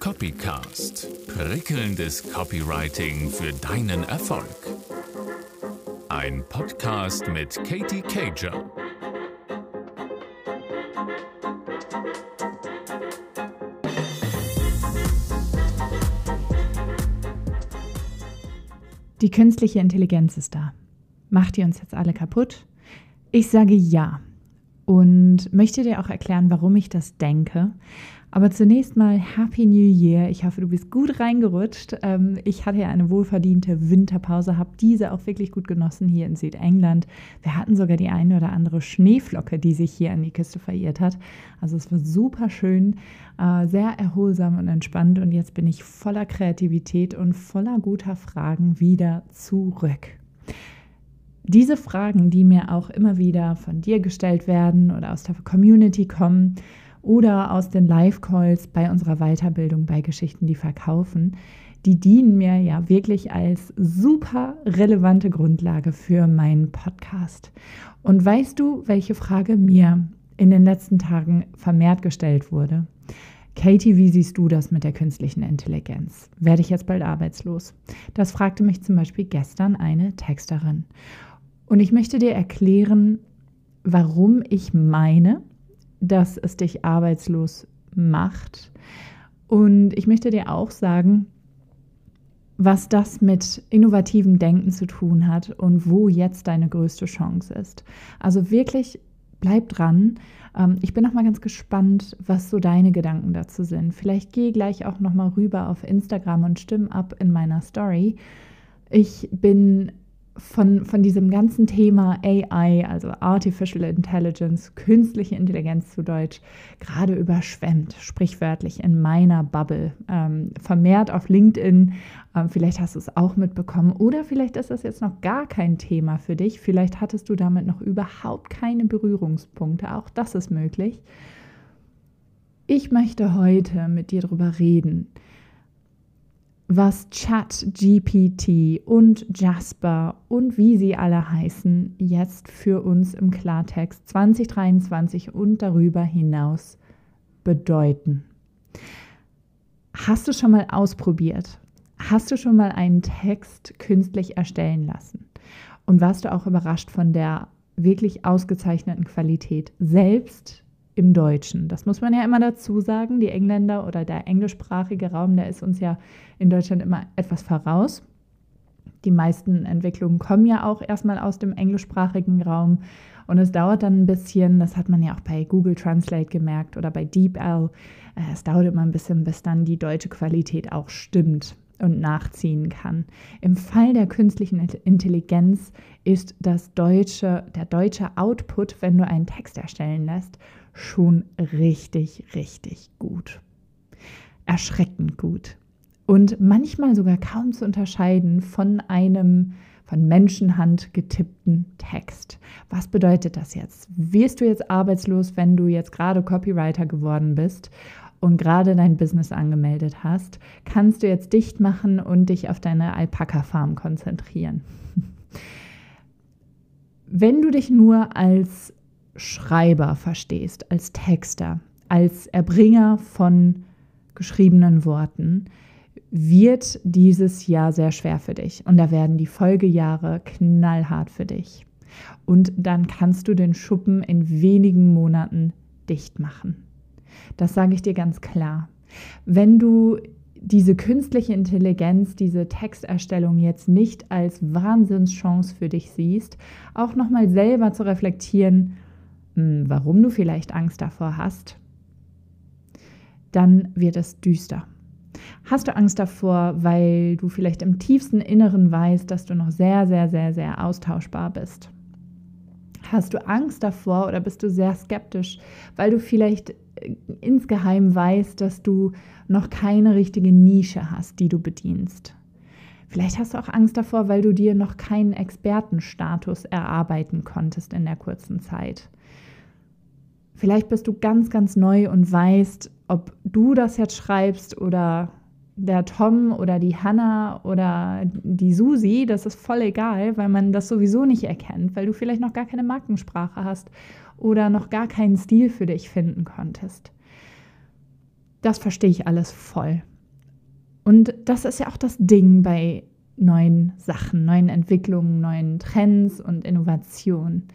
Copycast. Prickelndes Copywriting für deinen Erfolg. Ein Podcast mit Katie Cager. Die künstliche Intelligenz ist da. Macht die uns jetzt alle kaputt? Ich sage ja und möchte dir auch erklären, warum ich das denke. Aber zunächst mal Happy New Year. Ich hoffe, du bist gut reingerutscht. Ähm, ich hatte ja eine wohlverdiente Winterpause, habe diese auch wirklich gut genossen hier in Südengland. Wir hatten sogar die eine oder andere Schneeflocke, die sich hier an die Küste verirrt hat. Also es war super schön, äh, sehr erholsam und entspannt. Und jetzt bin ich voller Kreativität und voller guter Fragen wieder zurück. Diese Fragen, die mir auch immer wieder von dir gestellt werden oder aus der Community kommen oder aus den Live-Calls bei unserer Weiterbildung bei Geschichten, die verkaufen, die dienen mir ja wirklich als super relevante Grundlage für meinen Podcast. Und weißt du, welche Frage mir in den letzten Tagen vermehrt gestellt wurde? Katie, wie siehst du das mit der künstlichen Intelligenz? Werde ich jetzt bald arbeitslos? Das fragte mich zum Beispiel gestern eine Texterin. Und ich möchte dir erklären, warum ich meine, dass es dich arbeitslos macht. Und ich möchte dir auch sagen, was das mit innovativem Denken zu tun hat und wo jetzt deine größte Chance ist. Also wirklich bleib dran. Ähm, ich bin noch mal ganz gespannt, was so deine Gedanken dazu sind. Vielleicht geh gleich auch noch mal rüber auf Instagram und stimm ab in meiner Story. Ich bin von, von diesem ganzen Thema AI, also Artificial Intelligence, künstliche Intelligenz zu Deutsch, gerade überschwemmt, sprichwörtlich in meiner Bubble. Ähm, vermehrt auf LinkedIn, ähm, vielleicht hast du es auch mitbekommen oder vielleicht ist das jetzt noch gar kein Thema für dich, vielleicht hattest du damit noch überhaupt keine Berührungspunkte, auch das ist möglich. Ich möchte heute mit dir darüber reden, was ChatGPT und Jasper und wie sie alle heißen, jetzt für uns im Klartext 2023 und darüber hinaus bedeuten. Hast du schon mal ausprobiert? Hast du schon mal einen Text künstlich erstellen lassen? Und warst du auch überrascht von der wirklich ausgezeichneten Qualität, selbst im Deutschen. Das muss man ja immer dazu sagen. Die Engländer oder der englischsprachige Raum, der ist uns ja in Deutschland immer etwas voraus. Die meisten Entwicklungen kommen ja auch erstmal aus dem englischsprachigen Raum und es dauert dann ein bisschen, das hat man ja auch bei Google Translate gemerkt oder bei DeepL, äh, es dauert immer ein bisschen, bis dann die deutsche Qualität auch stimmt und nachziehen kann. Im Fall der künstlichen Intelligenz ist das deutsche, der deutsche Output, wenn du einen Text erstellen lässt, schon richtig, richtig gut. Erschreckend gut. Und manchmal sogar kaum zu unterscheiden von einem von Menschenhand getippten Text. Was bedeutet das jetzt? Wirst du jetzt arbeitslos, wenn du jetzt gerade Copywriter geworden bist und gerade dein Business angemeldet hast? Kannst du jetzt dicht machen und dich auf deine Alpaka-Farm konzentrieren? Wenn du dich nur als Schreiber verstehst, als Texter, als Erbringer von geschriebenen Worten, wird dieses Jahr sehr schwer für dich und da werden die Folgejahre knallhart für dich. Und dann kannst du den Schuppen in wenigen Monaten dicht machen. Das sage ich dir ganz klar. Wenn du diese künstliche Intelligenz, diese Texterstellung jetzt nicht als Wahnsinnschance für dich siehst, auch nochmal selber zu reflektieren, warum du vielleicht Angst davor hast, dann wird es düster. Hast du Angst davor, weil du vielleicht im tiefsten Inneren weißt, dass du noch sehr, sehr, sehr, sehr austauschbar bist? Hast du Angst davor oder bist du sehr skeptisch, weil du vielleicht äh, insgeheim weißt, dass du noch keine richtige Nische hast, die du bedienst? Vielleicht hast du auch Angst davor, weil du dir noch keinen Expertenstatus erarbeiten konntest in der kurzen Zeit. Vielleicht bist du ganz, ganz neu und weißt, ob du das jetzt schreibst oder der Tom oder die Hanna oder die Susi, das ist voll egal, weil man das sowieso nicht erkennt, weil du vielleicht noch gar keine Markensprache hast oder noch gar keinen Stil für dich finden konntest. das verstehe ich alles voll. Und das ist ja auch das Ding bei neuen Sachen, neuen Entwicklungen, neuen Trends und Innovationen.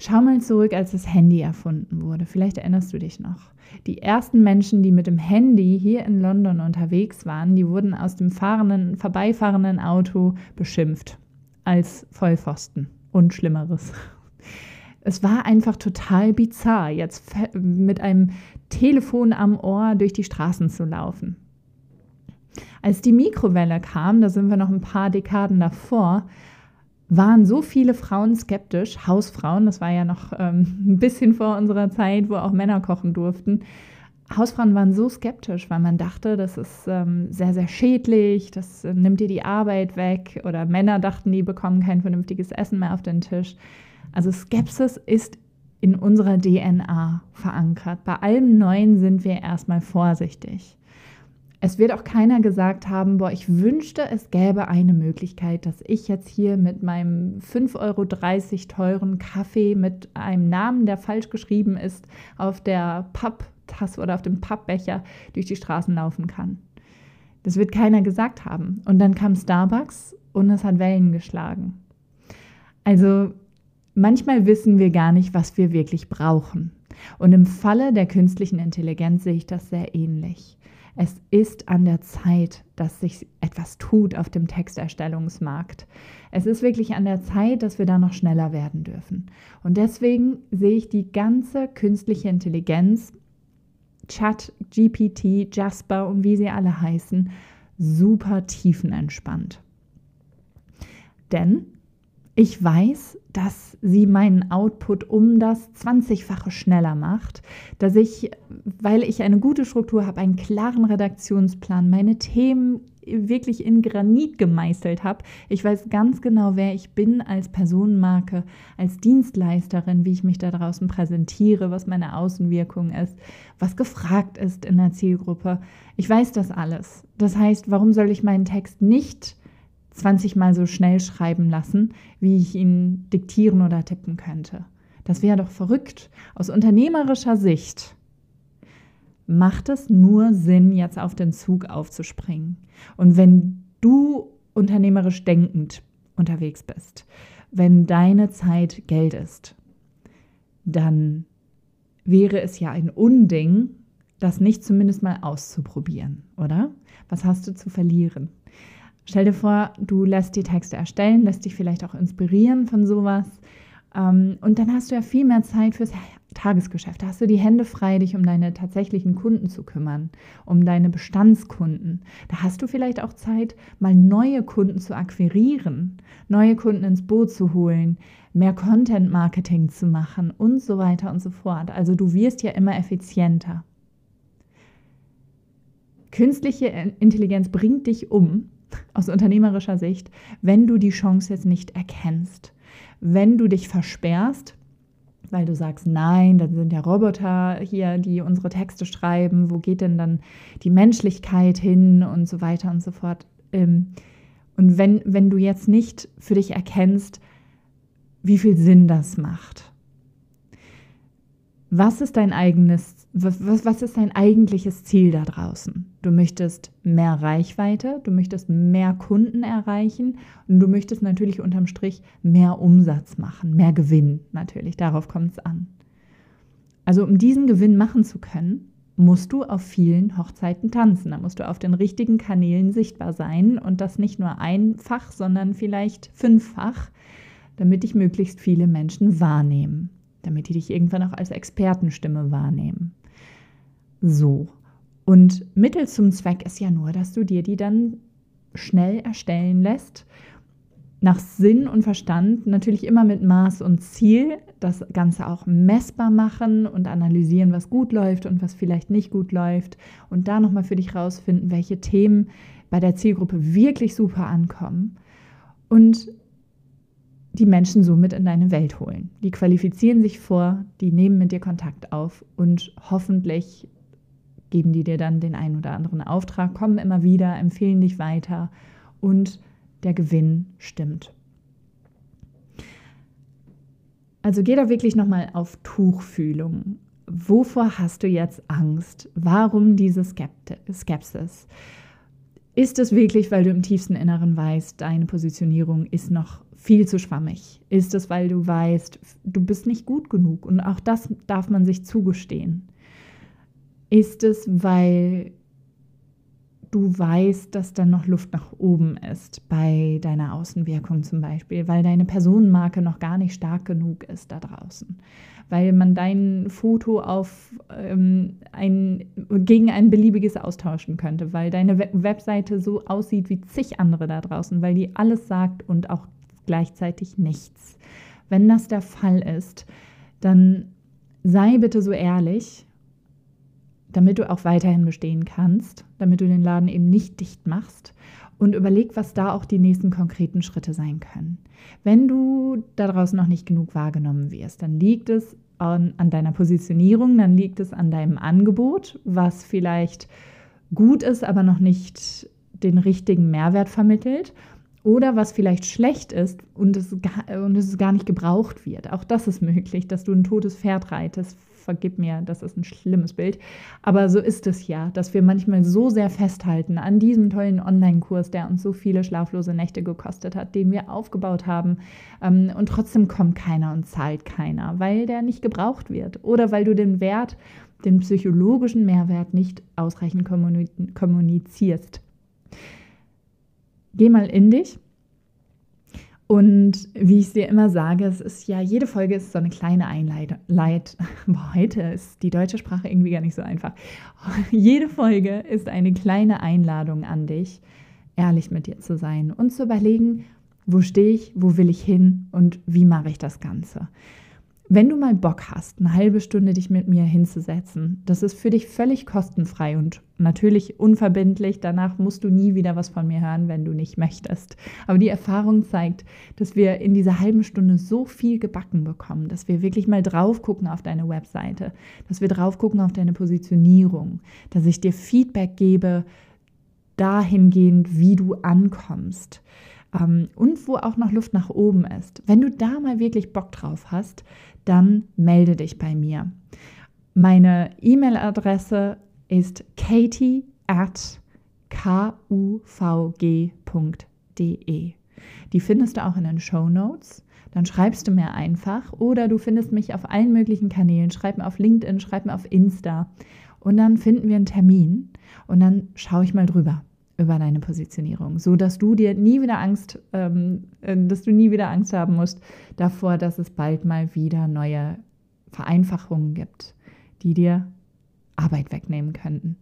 Schau mal zurück, als das Handy erfunden wurde. Vielleicht erinnerst du dich noch. Die ersten Menschen, die mit dem Handy hier in London unterwegs waren, die wurden aus dem fahrenden, vorbeifahrenden Auto beschimpft als Vollpfosten und Schlimmeres. Es war einfach total bizarr, jetzt mit einem Telefon am Ohr durch die Straßen zu laufen. Als die Mikrowelle kam, da sind wir noch ein paar Dekaden davor, waren so viele Frauen skeptisch, Hausfrauen, das war ja noch ähm, ein bisschen vor unserer Zeit, wo auch Männer kochen durften. Hausfrauen waren so skeptisch, weil man dachte, das ist ähm, sehr, sehr schädlich, das äh, nimmt dir die Arbeit weg. Oder Männer dachten, die bekommen kein vernünftiges Essen mehr auf den Tisch. Also Skepsis ist in unserer DNA verankert. Bei allem Neuen sind wir erstmal vorsichtig. Es wird auch keiner gesagt haben, boah, ich wünschte, es gäbe eine Möglichkeit, dass ich jetzt hier mit meinem 5,30 Euro teuren Kaffee mit einem Namen, der falsch geschrieben ist, auf der Papptasse oder auf dem Pappbecher durch die Straßen laufen kann. Das wird keiner gesagt haben. Und dann kam Starbucks und es hat Wellen geschlagen. Also manchmal wissen wir gar nicht, was wir wirklich brauchen. Und im Falle der künstlichen Intelligenz sehe ich das sehr ähnlich. Es ist an der Zeit, dass sich etwas tut auf dem Texterstellungsmarkt. Es ist wirklich an der Zeit, dass wir da noch schneller werden dürfen. Und deswegen sehe ich die ganze künstliche Intelligenz, Chat, GPT, Jasper und wie sie alle heißen, super tiefenentspannt. Denn ich weiß, dass sie meinen Output um das 20-fache schneller macht, dass ich, weil ich eine gute Struktur habe, einen klaren Redaktionsplan, meine Themen wirklich in Granit gemeißelt habe. Ich weiß ganz genau, wer ich bin als Personenmarke, als Dienstleisterin, wie ich mich da draußen präsentiere, was meine Außenwirkung ist, was gefragt ist in der Zielgruppe. Ich weiß das alles. Das heißt, warum soll ich meinen Text nicht 20 Mal so schnell schreiben lassen, wie ich ihn diktieren oder tippen könnte. Das wäre doch verrückt. Aus unternehmerischer Sicht macht es nur Sinn, jetzt auf den Zug aufzuspringen. Und wenn du unternehmerisch denkend unterwegs bist, wenn deine Zeit Geld ist, dann wäre es ja ein Unding, das nicht zumindest mal auszuprobieren, oder? Was hast du zu verlieren? Stell dir vor, du lässt die Texte erstellen, lässt dich vielleicht auch inspirieren von sowas. Ähm, und dann hast du ja viel mehr Zeit fürs Tagesgeschäft. Da hast du die Hände frei, dich um deine tatsächlichen Kunden zu kümmern, um deine Bestandskunden. Da hast du vielleicht auch Zeit, mal neue Kunden zu akquirieren, neue Kunden ins Boot zu holen, mehr Content-Marketing zu machen und so weiter und so fort. Also du wirst ja immer effizienter. Künstliche Intelligenz bringt dich um, aus unternehmerischer Sicht, wenn du die Chance jetzt nicht erkennst. Wenn du dich versperrst, weil du sagst, nein, dann sind ja Roboter hier, die unsere Texte schreiben, wo geht denn dann die Menschlichkeit hin und so weiter und so fort. Ähm, und wenn, wenn du jetzt nicht für dich erkennst, wie viel Sinn das macht, was ist dein eigenes, was, was ist dein eigentliches Ziel da draußen? Du möchtest mehr Reichweite, du möchtest mehr Kunden erreichen und du möchtest natürlich unterm Strich mehr Umsatz machen, mehr Gewinn natürlich, darauf kommt es an. Also um diesen Gewinn machen zu können, musst du auf vielen Hochzeiten tanzen. Da musst du auf den richtigen Kanälen sichtbar sein und das nicht nur einfach, sondern vielleicht fünffach, damit dich möglichst viele Menschen wahrnehmen damit die dich irgendwann auch als Expertenstimme wahrnehmen. So. Und Mittel zum Zweck ist ja nur, dass du dir die dann schnell erstellen lässt, nach Sinn und Verstand, natürlich immer mit Maß und Ziel, das Ganze auch messbar machen und analysieren, was gut läuft und was vielleicht nicht gut läuft und da nochmal für dich rausfinden, welche Themen bei der Zielgruppe wirklich super ankommen und die Menschen somit in deine Welt holen. Die qualifizieren sich vor, die nehmen mit dir Kontakt auf und hoffentlich geben die dir dann den einen oder anderen Auftrag, kommen immer wieder, empfehlen dich weiter und der Gewinn stimmt. Also geh da wirklich nochmal auf Tuchfühlung. Wovor hast du jetzt Angst? Warum diese Skepsis? Ist es wirklich, weil du im tiefsten Inneren weißt, deine Positionierung ist noch viel zu schwammig? Ist es, weil du weißt, du bist nicht gut genug? Und auch das darf man sich zugestehen. Ist es, weil du weißt, dass da noch Luft nach oben ist bei deiner Außenwirkung zum Beispiel, weil deine Personenmarke noch gar nicht stark genug ist da draußen, weil man dein Foto auf ähm, ein, gegen ein beliebiges austauschen könnte, weil deine Webseite so aussieht wie zig andere da draußen, weil die alles sagt und auch gleichzeitig nichts. Wenn das der Fall ist, dann sei bitte so ehrlich damit du auch weiterhin bestehen kannst, damit du den Laden eben nicht dicht machst und überleg, was da auch die nächsten konkreten Schritte sein können. Wenn du da draußen noch nicht genug wahrgenommen wirst, dann liegt es an, an deiner Positionierung, dann liegt es an deinem Angebot, was vielleicht gut ist, aber noch nicht den richtigen Mehrwert vermittelt oder was vielleicht schlecht ist und es, und es gar nicht gebraucht wird. Auch das ist möglich, dass du ein totes Pferd reitest, vergib mir, das ist ein schlimmes Bild. Aber so ist es ja, dass wir manchmal so sehr festhalten an diesem tollen Online-Kurs, der uns so viele schlaflose Nächte gekostet hat, den wir aufgebaut haben. Ähm, und trotzdem kommt keiner und zahlt keiner, weil der nicht gebraucht wird oder weil du den Wert, den psychologischen Mehrwert nicht ausreichend kommunizierst. Geh mal in dich und wie ich dir immer sage, es ist ja, jede Folge ist so eine kleine Einleitung. Heute ist die deutsche Sprache irgendwie gar nicht so einfach. Jede Folge ist eine kleine Einladung an dich, ehrlich mit dir zu sein und zu überlegen, wo stehe ich, wo will ich hin und wie mache ich das Ganze. Wenn du mal Bock hast, eine halbe Stunde dich mit mir hinzusetzen, das ist für dich völlig kostenfrei und natürlich unverbindlich. Danach musst du nie wieder was von mir hören, wenn du nicht möchtest. Aber die Erfahrung zeigt, dass wir in dieser halben Stunde so viel gebacken bekommen, dass wir wirklich mal drauf gucken auf deine Webseite, dass wir drauf gucken auf deine Positionierung, dass ich dir Feedback gebe dahingehend, wie du ankommst ähm, und wo auch noch Luft nach oben ist. Wenn du da mal wirklich Bock drauf hast, dann melde dich bei mir. Meine E-Mail-Adresse ist katie at kuvg.de. Die findest du auch in den Show Notes. Dann schreibst du mir einfach oder du findest mich auf allen möglichen Kanälen. Schreib mir auf LinkedIn, schreib mir auf Insta und dann finden wir einen Termin und dann schaue ich mal drüber über deine Positionierung, so dass du dir nie wieder Angst, ähm, äh, dass du nie wieder Angst haben musst davor, dass es bald mal wieder neue Vereinfachungen gibt, die dir Arbeit wegnehmen könnten.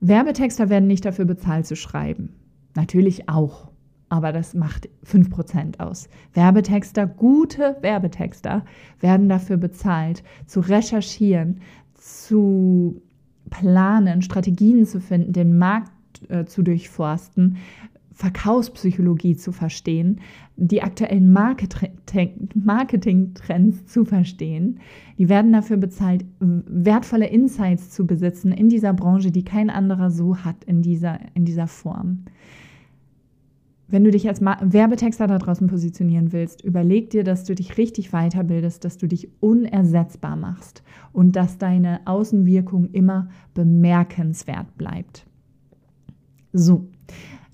Werbetexter werden nicht dafür bezahlt zu schreiben. Natürlich auch, aber das macht 5% aus. Werbetexter, gute Werbetexter, werden dafür bezahlt, zu recherchieren, zu planen, Strategien zu finden, den Markt äh, zu durchforsten, Verkaufspsychologie zu verstehen, die aktuellen Marketing-Trends zu verstehen. Die werden dafür bezahlt, wertvolle Insights zu besitzen in dieser Branche, die kein anderer so hat in dieser, in dieser Form. Wenn du dich als Werbetexter da draußen positionieren willst, überleg dir, dass du dich richtig weiterbildest, dass du dich unersetzbar machst und dass deine Außenwirkung immer bemerkenswert bleibt. So,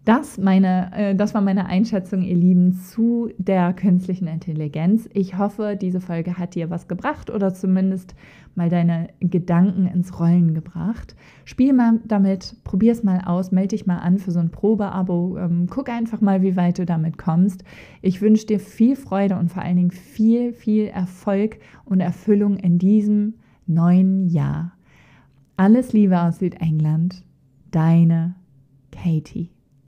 das, meine, äh, das war meine Einschätzung, ihr Lieben, zu der künstlichen Intelligenz. Ich hoffe, diese Folge hat dir was gebracht oder zumindest mal deine Gedanken ins Rollen gebracht. Spiel mal damit, probier es mal aus, melde dich mal an für so ein Probeabo. Ähm, guck einfach mal, wie weit du damit kommst. Ich wünsche dir viel Freude und vor allen Dingen viel, viel Erfolg und Erfüllung in diesem neuen Jahr. Alles Liebe aus Südengland, deine Katie.